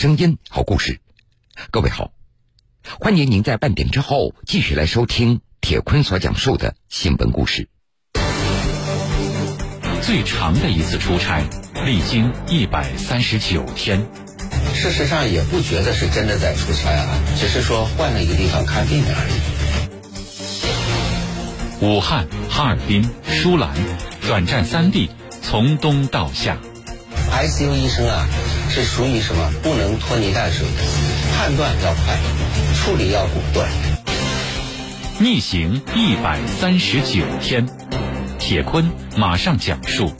声音，好故事。各位好，欢迎您在半点之后继续来收听铁坤所讲述的新闻故事。最长的一次出差，历经一百三十九天。事实上也不觉得是真的在出差啊，只是说换了一个地方看病而已。武汉、哈尔滨、舒兰，转战三地，从东到夏。ICU 医生啊，是属于什么？不能拖泥带水，判断要快，处理要果断。逆行一百三十九天，铁坤马上讲述。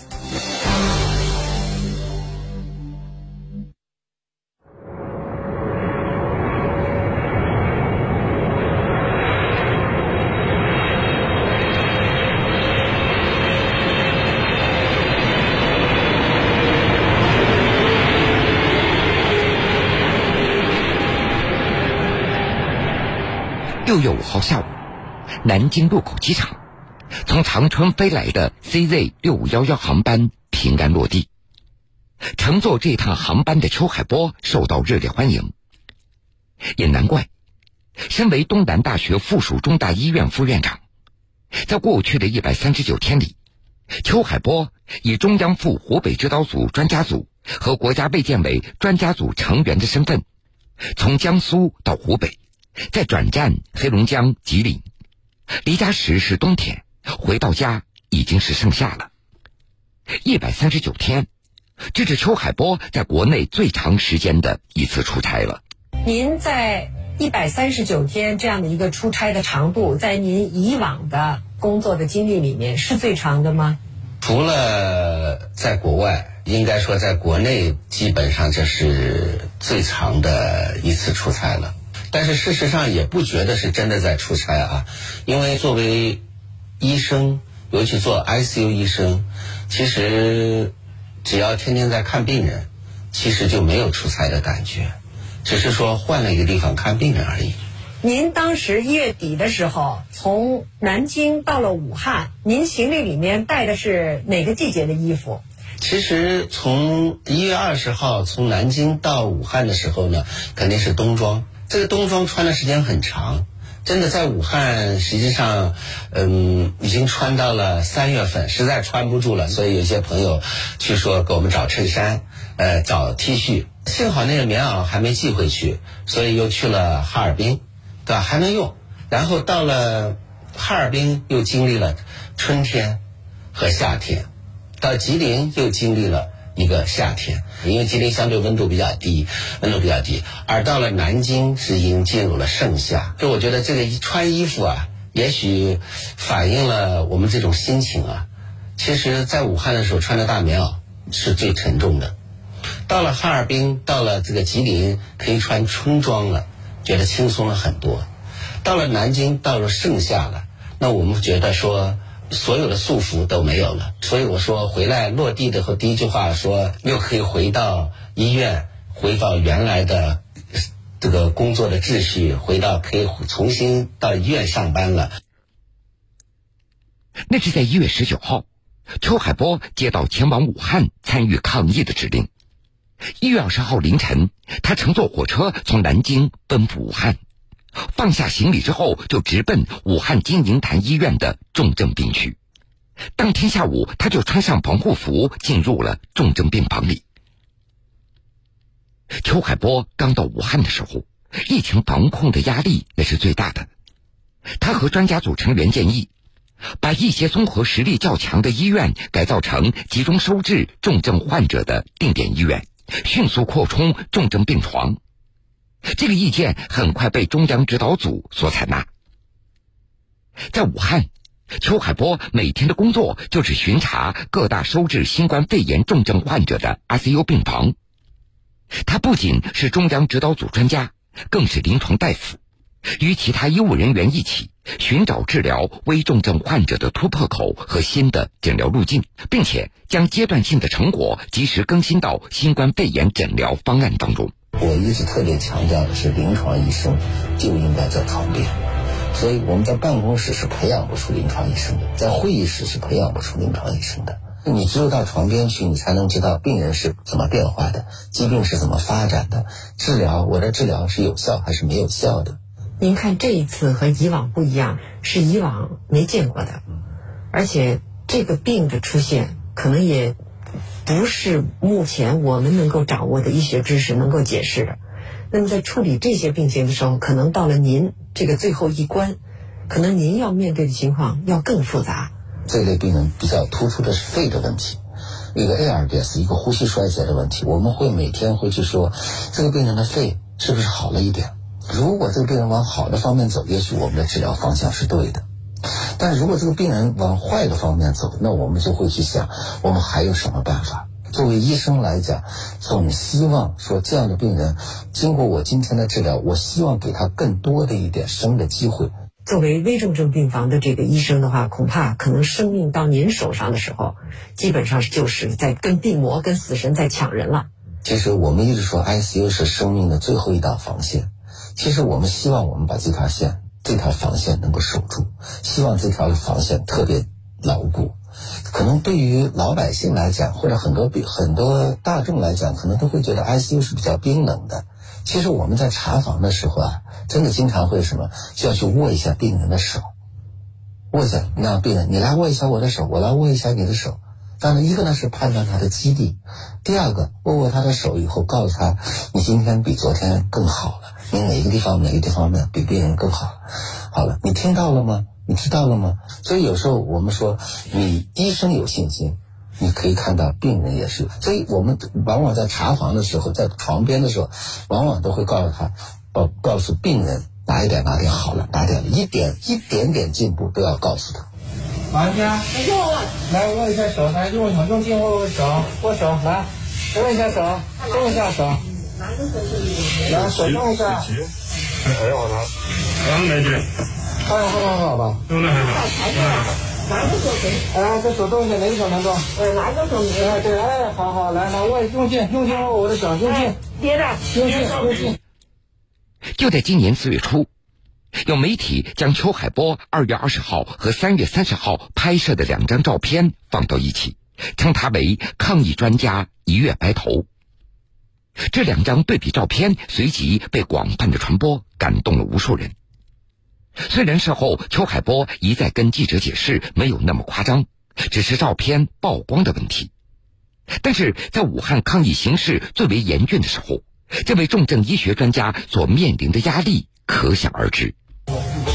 六月五号下午，南京禄口机场，从长春飞来的 CZ 六五幺幺航班平安落地。乘坐这趟航班的邱海波受到热烈欢迎，也难怪，身为东南大学附属中大医院副院长，在过去的一百三十九天里，邱海波以中央赴湖北指导组专家组和国家卫健委专家组成员的身份，从江苏到湖北。在转战黑龙江吉林，离家时是冬天，回到家已经是盛夏了。一百三十九天，这是邱海波在国内最长时间的一次出差了。您在一百三十九天这样的一个出差的长度，在您以往的工作的经历里面是最长的吗？除了在国外，应该说在国内，基本上这是最长的一次出差了。但是事实上也不觉得是真的在出差啊，因为作为医生，尤其做 ICU 医生，其实只要天天在看病人，其实就没有出差的感觉，只是说换了一个地方看病人而已。您当时一月底的时候从南京到了武汉，您行李里面带的是哪个季节的衣服？其实从一月二十号从南京到武汉的时候呢，肯定是冬装。这个冬装穿的时间很长，真的在武汉，实际上，嗯，已经穿到了三月份，实在穿不住了，所以有些朋友去说给我们找衬衫，呃，找 T 恤。幸好那个棉袄还没寄回去，所以又去了哈尔滨，对吧？还能用。然后到了哈尔滨，又经历了春天和夏天，到吉林又经历了。一个夏天，因为吉林相对温度比较低，温度比较低，而到了南京是已经进入了盛夏。就我觉得这个穿衣服啊，也许反映了我们这种心情啊。其实，在武汉的时候穿着大棉袄是最沉重的，到了哈尔滨，到了这个吉林可以穿春装了，觉得轻松了很多。到了南京，到了盛夏了，那我们觉得说。所有的束缚都没有了，所以我说回来落地的后第一句话说又可以回到医院，回到原来的这个工作的秩序，回到可以重新到医院上班了。那是在一月十九号，邱海波接到前往武汉参与抗疫的指令。一月二十号凌晨，他乘坐火车从南京奔赴武汉。放下行李之后，就直奔武汉金银潭医院的重症病区。当天下午，他就穿上防护服进入了重症病房里。邱海波刚到武汉的时候，疫情防控的压力那是最大的。他和专家组成员建议，把一些综合实力较强的医院改造成集中收治重症患者的定点医院，迅速扩充重症病床。这个意见很快被中央指导组所采纳。在武汉，邱海波每天的工作就是巡查各大收治新冠肺炎重症患者的 ICU 病房。他不仅是中央指导组专家，更是临床大夫，与其他医务人员一起寻找治疗危重症患者的突破口和新的诊疗路径，并且将阶段性的成果及时更新到新冠肺炎诊疗方案当中。我一直特别强调的是，临床医生就应该在床边，所以我们在办公室是培养不出临床医生的，在会议室是培养不出临床医生的。你只有到床边去，你才能知道病人是怎么变化的，疾病是怎么发展的，治疗我的治疗是有效还是没有效的。您看这一次和以往不一样，是以往没见过的，而且这个病的出现可能也不是目前我们能够掌握的医学知识能够解释的。那么在处理这些病情的时候，可能到了您这个最后一关，可能您要面对的情况要更复杂。这类病人比较突出的是肺的问题，一个 ARDS，一个呼吸衰竭的问题。我们会每天会去说，这个病人的肺是不是好了一点？如果这个病人往好的方面走，也许我们的治疗方向是对的；但如果这个病人往坏的方面走，那我们就会去想，我们还有什么办法？作为医生来讲，总希望说这样的病人，经过我今天的治疗，我希望给他更多的一点生的机会。作为危重症病房的这个医生的话，恐怕可能生命到您手上的时候，基本上就是在跟病魔、跟死神在抢人了。其实我们一直说，ICU 是生命的最后一道防线。其实我们希望我们把这条线、这条防线能够守住，希望这条防线特别牢固。可能对于老百姓来讲，或者很多病很多大众来讲，可能都会觉得 ICU 是比较冰冷的。其实我们在查房的时候啊，真的经常会什么，就要去握一下病人的手，握一下，那病人你来握一下我的手，我来握一下你的手。当然，一个呢是判断他的基地，第二个握握他的手以后，告诉他你今天比昨天更好了，你哪个地方哪个地方呢比病人更好。好了，你听到了吗？你知道了吗？所以有时候我们说，你医生有信心，你可以看到病人也是。所以我们往往在查房的时候，在床边的时候，往往都会告诉他，告告诉病人哪一点哪点好了，哪点一点一点点进步都要告诉他。王家，来握一下手，来用，用劲握握手，握手，来，握一下手，动一下手，来手动一下，哎呀我操，刚没劲，好好好好吧，用的还好，哪个手可以？哎，这手动一下，哪个手能动？哎，哪个手？哎，对，哎，好好，来来握，用劲，用劲握我的手，用劲，别的，用劲，用劲。就在今年四月初。有媒体将邱海波二月二十号和三月三十号拍摄的两张照片放到一起，称他为“抗疫专家一月白头”。这两张对比照片随即被广泛的传播，感动了无数人。虽然事后邱海波一再跟记者解释没有那么夸张，只是照片曝光的问题，但是在武汉抗疫形势最为严峻的时候，这位重症医学专家所面临的压力可想而知。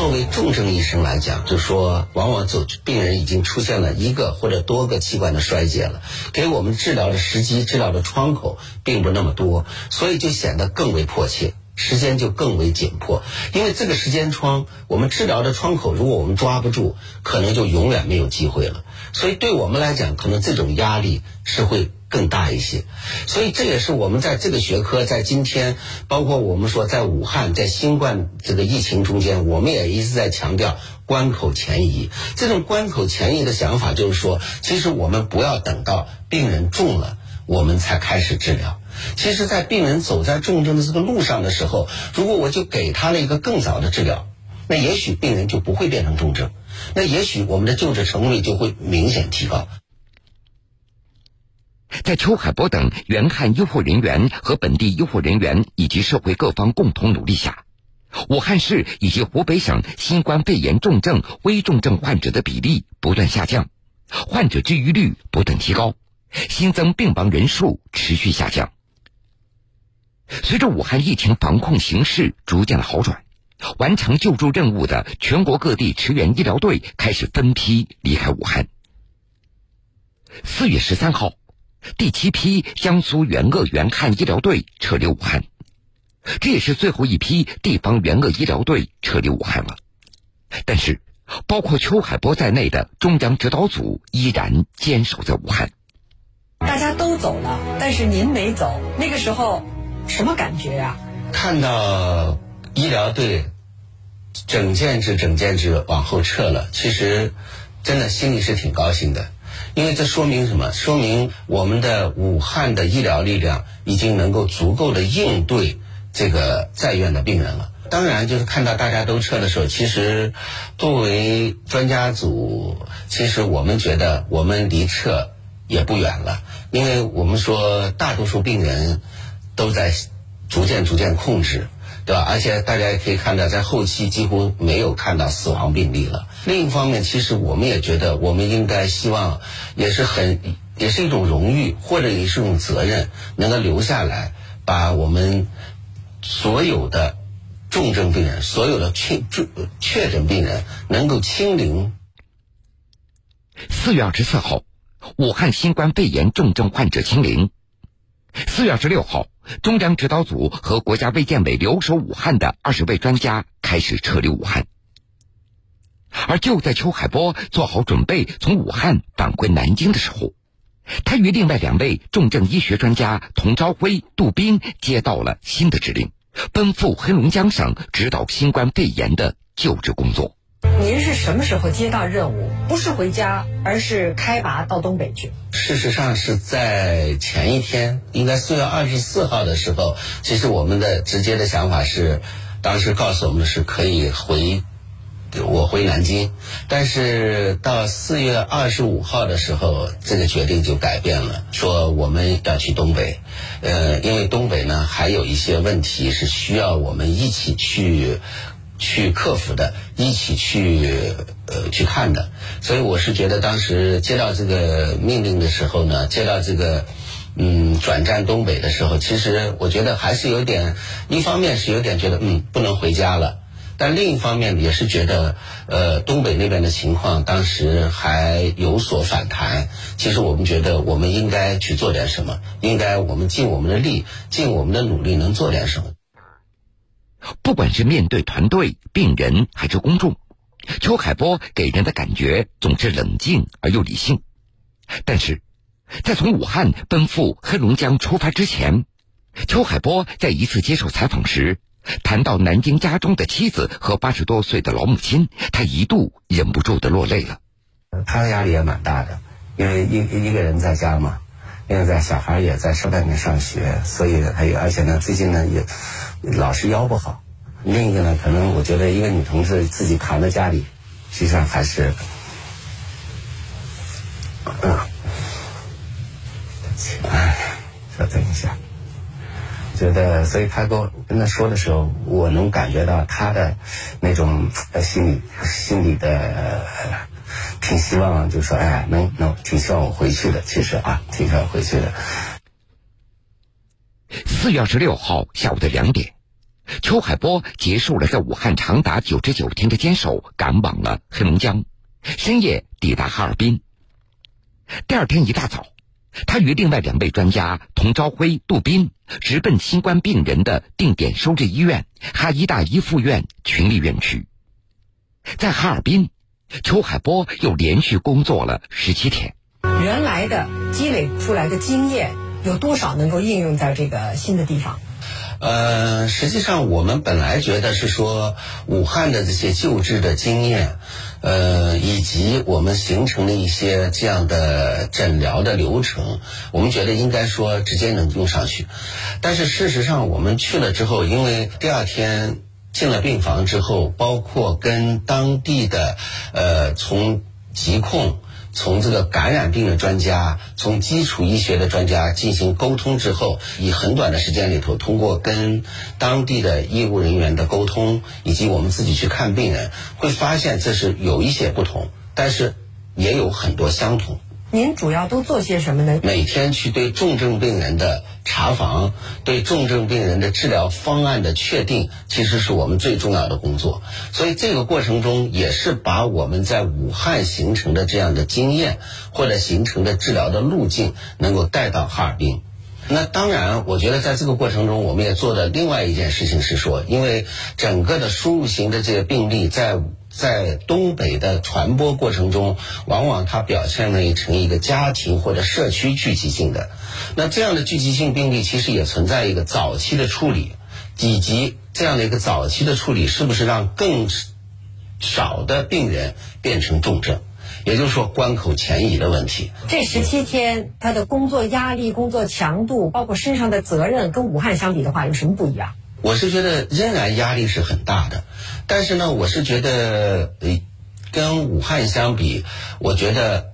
作为重症医生来讲，就说往往就病人已经出现了一个或者多个器官的衰竭了，给我们治疗的时机、治疗的窗口并不那么多，所以就显得更为迫切，时间就更为紧迫。因为这个时间窗，我们治疗的窗口，如果我们抓不住，可能就永远没有机会了。所以对我们来讲，可能这种压力是会。更大一些，所以这也是我们在这个学科在今天，包括我们说在武汉在新冠这个疫情中间，我们也一直在强调关口前移。这种关口前移的想法就是说，其实我们不要等到病人重了，我们才开始治疗。其实，在病人走在重症的这个路上的时候，如果我就给他了一个更早的治疗，那也许病人就不会变成重症，那也许我们的救治成功率就会明显提高。在邱海波等援汉医护人员和本地医护人员以及社会各方共同努力下，武汉市以及湖北省新冠肺炎重症、危重症患者的比例不断下降，患者治愈率不断提高，新增病亡人数持续下降。随着武汉疫情防控形势逐渐的好转，完成救助任务的全国各地驰援医疗队开始分批离开武汉。四月十三号。第七批江苏援鄂援汉医疗队撤离武汉，这也是最后一批地方援鄂医疗队撤离武汉了。但是，包括邱海波在内的中央指导组依然坚守在武汉。大家都走了，但是您没走，那个时候什么感觉呀？看到医疗队整件制整件制往后撤了，其实真的心里是挺高兴的。因为这说明什么？说明我们的武汉的医疗力量已经能够足够的应对这个在院的病人了。当然，就是看到大家都撤的时候，其实作为专家组，其实我们觉得我们离撤也不远了，因为我们说大多数病人都在逐渐逐渐控制，对吧？而且大家也可以看到，在后期几乎没有看到死亡病例了。另一方面，其实我们也觉得，我们应该希望，也是很也是一种荣誉，或者也是一种责任，能够留下来，把我们所有的重症病人、所有的确确确诊病人能够清零。四月二十四号。武汉新冠肺炎重症患者清零。四月二十六号，中央指导组和国家卫健委留守武汉的二十位专家开始撤离武汉。而就在邱海波做好准备从武汉返回南京的时候，他与另外两位重症医学专家童朝辉、杜斌接到了新的指令，奔赴黑龙江省指导新冠肺炎的救治工作。是什么时候接到任务？不是回家，而是开拔到东北去。事实上是在前一天，应该四月二十四号的时候，其实我们的直接的想法是，当时告诉我们是可以回，我回南京。但是到四月二十五号的时候，这个决定就改变了，说我们要去东北。呃，因为东北呢还有一些问题是需要我们一起去。去克服的，一起去呃去看的，所以我是觉得当时接到这个命令的时候呢，接到这个嗯转战东北的时候，其实我觉得还是有点，一方面是有点觉得嗯不能回家了，但另一方面也是觉得呃东北那边的情况当时还有所反弹，其实我们觉得我们应该去做点什么，应该我们尽我们的力，尽我们的努力能做点什么。不管是面对团队、病人还是公众，邱海波给人的感觉总是冷静而又理性。但是，在从武汉奔赴黑龙江出发之前，邱海波在一次接受采访时谈到南京家中的妻子和八十多岁的老母亲，他一度忍不住的落泪了。他的压力也蛮大的，因为一一个人在家嘛，因为在小孩也在外面上学，所以他也而且呢，最近呢也。老是腰不好，另一个呢，可能我觉得一个女同志自己扛在家里，实际上还是，嗯，哎，稍等一下，觉得，所以他跟我跟他说的时候，我能感觉到他的那种心里心里的挺希望，就说哎，能能挺希望我回去的，其实啊，挺希望回去的。四月二十六号下午的两点。邱海波结束了在武汉长达九十九天的坚守，赶往了黑龙江，深夜抵达哈尔滨。第二天一大早，他与另外两位专家童朝辉、杜斌直奔新冠病人的定点收治医院——哈医大一附院群力院区。在哈尔滨，邱海波又连续工作了十七天。原来的积累出来的经验有多少能够应用在这个新的地方？呃，实际上我们本来觉得是说武汉的这些救治的经验，呃，以及我们形成的一些这样的诊疗的流程，我们觉得应该说直接能用上去。但是事实上，我们去了之后，因为第二天进了病房之后，包括跟当地的呃从疾控。从这个感染病的专家，从基础医学的专家进行沟通之后，以很短的时间里头，通过跟当地的医务人员的沟通，以及我们自己去看病人，会发现这是有一些不同，但是也有很多相同。您主要都做些什么呢？每天去对重症病人的查房，对重症病人的治疗方案的确定，其实是我们最重要的工作。所以这个过程中，也是把我们在武汉形成的这样的经验，或者形成的治疗的路径，能够带到哈尔滨。那当然，我觉得在这个过程中，我们也做的另外一件事情是说，因为整个的输入型的这个病例在。在东北的传播过程中，往往它表现为成一个家庭或者社区聚集性的。那这样的聚集性病例，其实也存在一个早期的处理，以及这样的一个早期的处理，是不是让更少的病人变成重症？也就是说，关口前移的问题。这十七天，他的工作压力、工作强度，包括身上的责任，跟武汉相比的话，有什么不一样？我是觉得仍然压力是很大的，但是呢，我是觉得，跟武汉相比，我觉得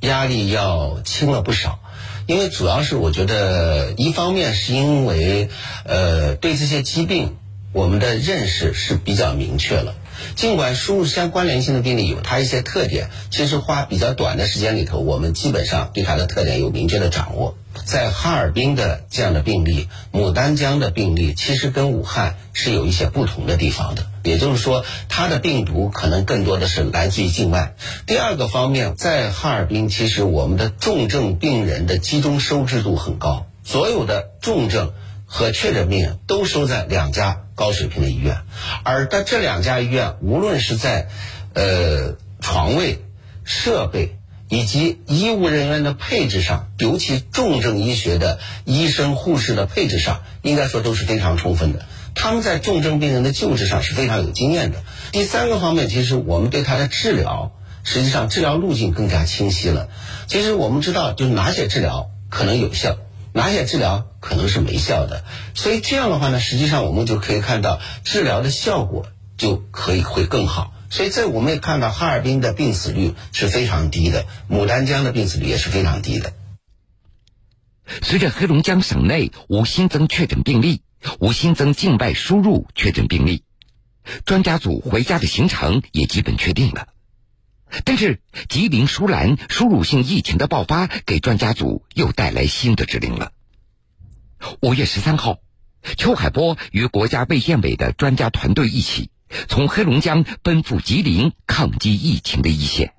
压力要轻了不少。因为主要是我觉得，一方面是因为，呃，对这些疾病我们的认识是比较明确了。尽管输入相关联性的病例有它一些特点，其实花比较短的时间里头，我们基本上对它的特点有明确的掌握。在哈尔滨的这样的病例，牡丹江的病例，其实跟武汉是有一些不同的地方的。也就是说，它的病毒可能更多的是来自于境外。第二个方面，在哈尔滨，其实我们的重症病人的集中收治度很高，所有的重症和确诊病人都收在两家高水平的医院，而在这两家医院，无论是在呃床位、设备。以及医务人员的配置上，尤其重症医学的医生护士的配置上，应该说都是非常充分的。他们在重症病人的救治上是非常有经验的。第三个方面，其实我们对他的治疗，实际上治疗路径更加清晰了。其实我们知道，就是哪些治疗可能有效，哪些治疗可能是没效的。所以这样的话呢，实际上我们就可以看到治疗的效果就可以会更好。所以，这我们也看到，哈尔滨的病死率是非常低的，牡丹江的病死率也是非常低的。随着黑龙江省内无新增确诊病例，无新增境外输入确诊病例，专家组回家的行程也基本确定了。但是，吉林舒兰输入性疫情的爆发，给专家组又带来新的指令了。五月十三号，邱海波与国家卫健委的专家团队一起。从黑龙江奔赴吉林抗击疫情的一线。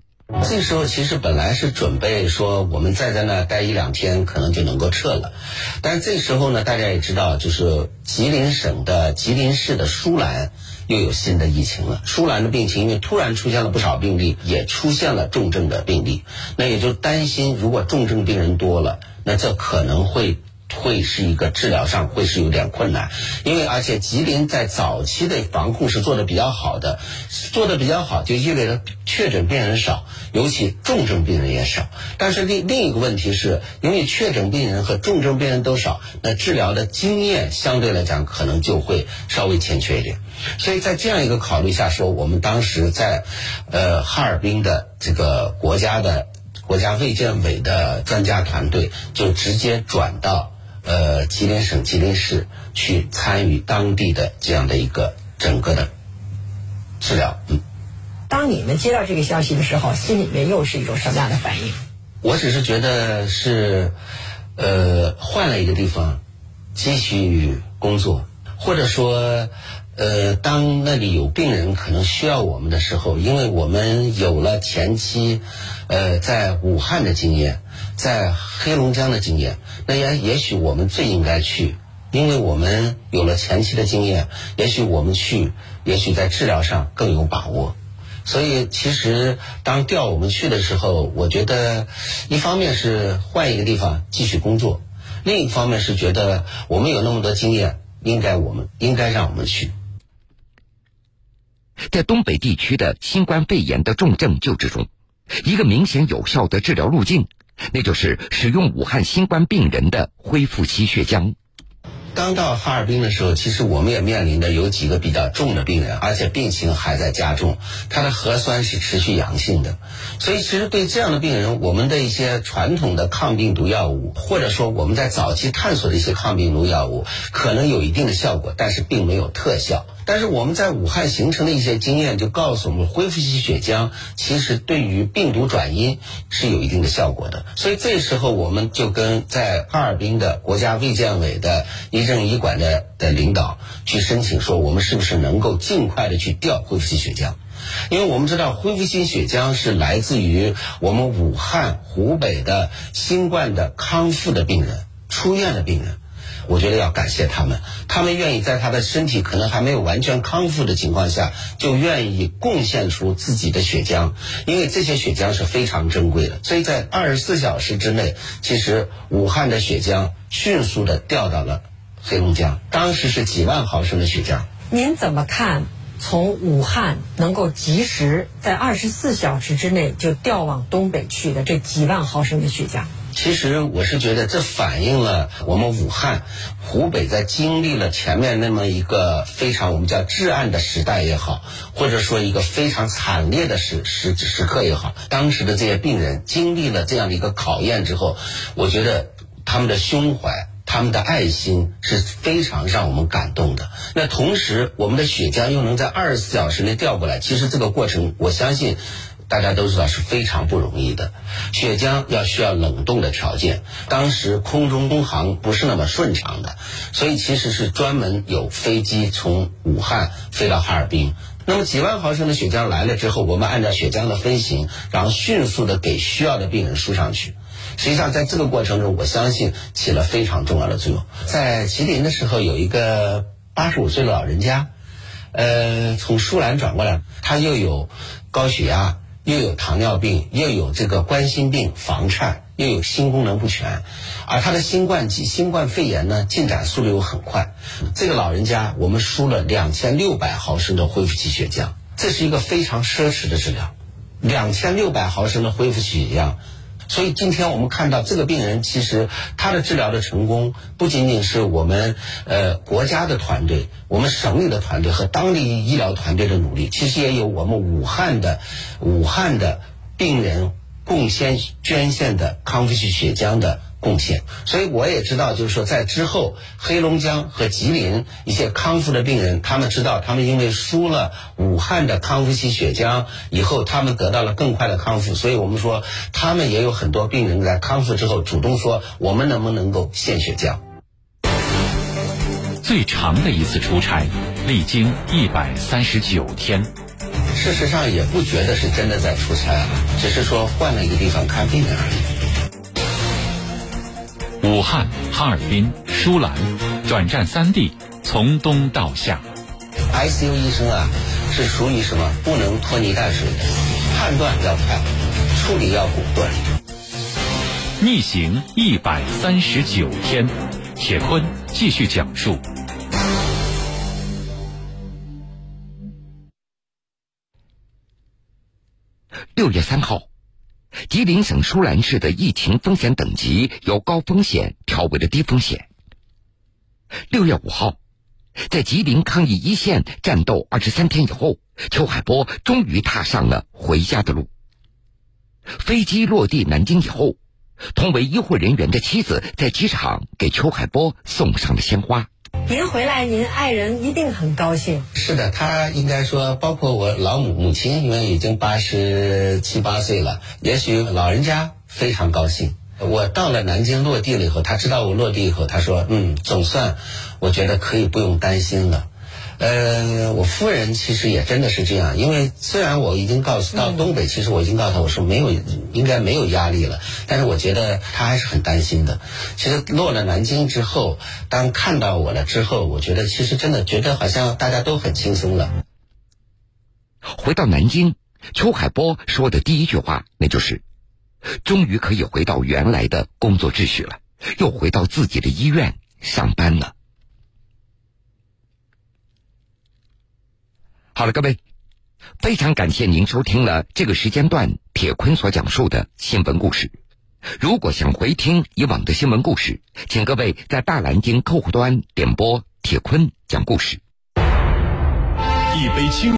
这时候其实本来是准备说我们再在那待一两天，可能就能够撤了。但这时候呢，大家也知道，就是吉林省的吉林市的舒兰又有新的疫情了。舒兰的病情因为突然出现了不少病例，也出现了重症的病例，那也就担心，如果重症病人多了，那这可能会。会是一个治疗上会是有点困难，因为而且吉林在早期的防控是做的比较好的，做的比较好就意味着确诊病人少，尤其重症病人也少。但是另另一个问题是，因为确诊病人和重症病人都少，那治疗的经验相对来讲可能就会稍微欠缺一点。所以在这样一个考虑下，说我们当时在呃哈尔滨的这个国家的国家卫健委的专家团队就直接转到。呃，吉林省吉林市去参与当地的这样的一个整个的治疗，嗯。当你们接到这个消息的时候，心里面又是一种什么样的反应？我只是觉得是，呃，换了一个地方继续工作，或者说，呃，当那里有病人可能需要我们的时候，因为我们有了前期，呃，在武汉的经验。在黑龙江的经验，那也也许我们最应该去，因为我们有了前期的经验，也许我们去，也许在治疗上更有把握。所以，其实当调我们去的时候，我觉得一方面是换一个地方继续工作，另一方面是觉得我们有那么多经验，应该我们应该让我们去。在东北地区的新冠肺炎的重症救治中，一个明显有效的治疗路径。那就是使用武汉新冠病人的恢复期血浆。刚到哈尔滨的时候，其实我们也面临的有几个比较重的病人，而且病情还在加重，他的核酸是持续阳性的。所以，其实对这样的病人，我们的一些传统的抗病毒药物，或者说我们在早期探索的一些抗病毒药物，可能有一定的效果，但是并没有特效。但是我们在武汉形成的一些经验，就告诉我们，恢复性血浆其实对于病毒转阴是有一定的效果的。所以这时候，我们就跟在哈尔滨的国家卫健委的医政医管的的领导去申请，说我们是不是能够尽快的去调恢复性血浆？因为我们知道，恢复性血浆是来自于我们武汉、湖北的新冠的康复的病人、出院的病人。我觉得要感谢他们，他们愿意在他的身体可能还没有完全康复的情况下，就愿意贡献出自己的血浆，因为这些血浆是非常珍贵的。所以在二十四小时之内，其实武汉的血浆迅速的调到了黑龙江，当时是几万毫升的血浆。您怎么看？从武汉能够及时在二十四小时之内就调往东北去的这几万毫升的血浆？其实我是觉得这反映了我们武汉、湖北在经历了前面那么一个非常我们叫至暗的时代也好，或者说一个非常惨烈的时时时刻也好，当时的这些病人经历了这样的一个考验之后，我觉得他们的胸怀。他们的爱心是非常让我们感动的。那同时，我们的血浆又能在二十四小时内调过来，其实这个过程，我相信。大家都知道是非常不容易的，血浆要需要冷冻的条件，当时空中工航不是那么顺畅的，所以其实是专门有飞机从武汉飞到哈尔滨。那么几万毫升的血浆来了之后，我们按照血浆的分型，然后迅速的给需要的病人输上去。实际上在这个过程中，我相信起了非常重要的作用。在吉林的时候，有一个八十五岁的老人家，呃，从舒兰转过来，他又有高血压。又有糖尿病，又有这个冠心病、房颤，又有心功能不全，而他的新冠及新冠肺炎呢，进展速度又很快。这个老人家，我们输了两千六百毫升的恢复期血浆，这是一个非常奢侈的治疗，两千六百毫升的恢复期血浆。所以今天我们看到这个病人，其实他的治疗的成功，不仅仅是我们呃国家的团队、我们省里的团队和当地医疗团队的努力，其实也有我们武汉的武汉的病人贡献捐献的康复期血浆的。贡献，所以我也知道，就是说，在之后，黑龙江和吉林一些康复的病人，他们知道，他们因为输了武汉的康复期血浆以后，他们得到了更快的康复。所以我们说，他们也有很多病人在康复之后主动说，我们能不能够献血浆？最长的一次出差，历经一百三十九天。事实上，也不觉得是真的在出差，只是说换了一个地方看病人而已。武汉、哈尔滨、舒兰，转战三地，从冬到夏。ICU 医生啊，是属于什么？不能拖泥带水的，判断要快，处理要果断。逆行一百三十九天，铁坤继续讲述。六月三号。吉林省舒兰市的疫情风险等级由高风险调为了低风险。六月五号，在吉林抗疫一线战斗二十三天以后，邱海波终于踏上了回家的路。飞机落地南京以后，同为医护人员的妻子在机场给邱海波送上了鲜花。您回来，您爱人一定很高兴。是的，他应该说，包括我老母母亲，因为已经八十七八岁了，也许老人家非常高兴。我到了南京落地了以后，他知道我落地以后，他说：“嗯，总算，我觉得可以不用担心了。”呃，我夫人其实也真的是这样，因为虽然我已经告诉到东北，其实我已经告诉他我说没有，应该没有压力了，但是我觉得他还是很担心的。其实落了南京之后，当看到我了之后，我觉得其实真的觉得好像大家都很轻松了。回到南京，邱海波说的第一句话，那就是终于可以回到原来的工作秩序了，又回到自己的医院上班了。好了，各位，非常感谢您收听了这个时间段铁坤所讲述的新闻故事。如果想回听以往的新闻故事，请各位在大蓝鲸客户端点播铁坤讲故事。一杯清。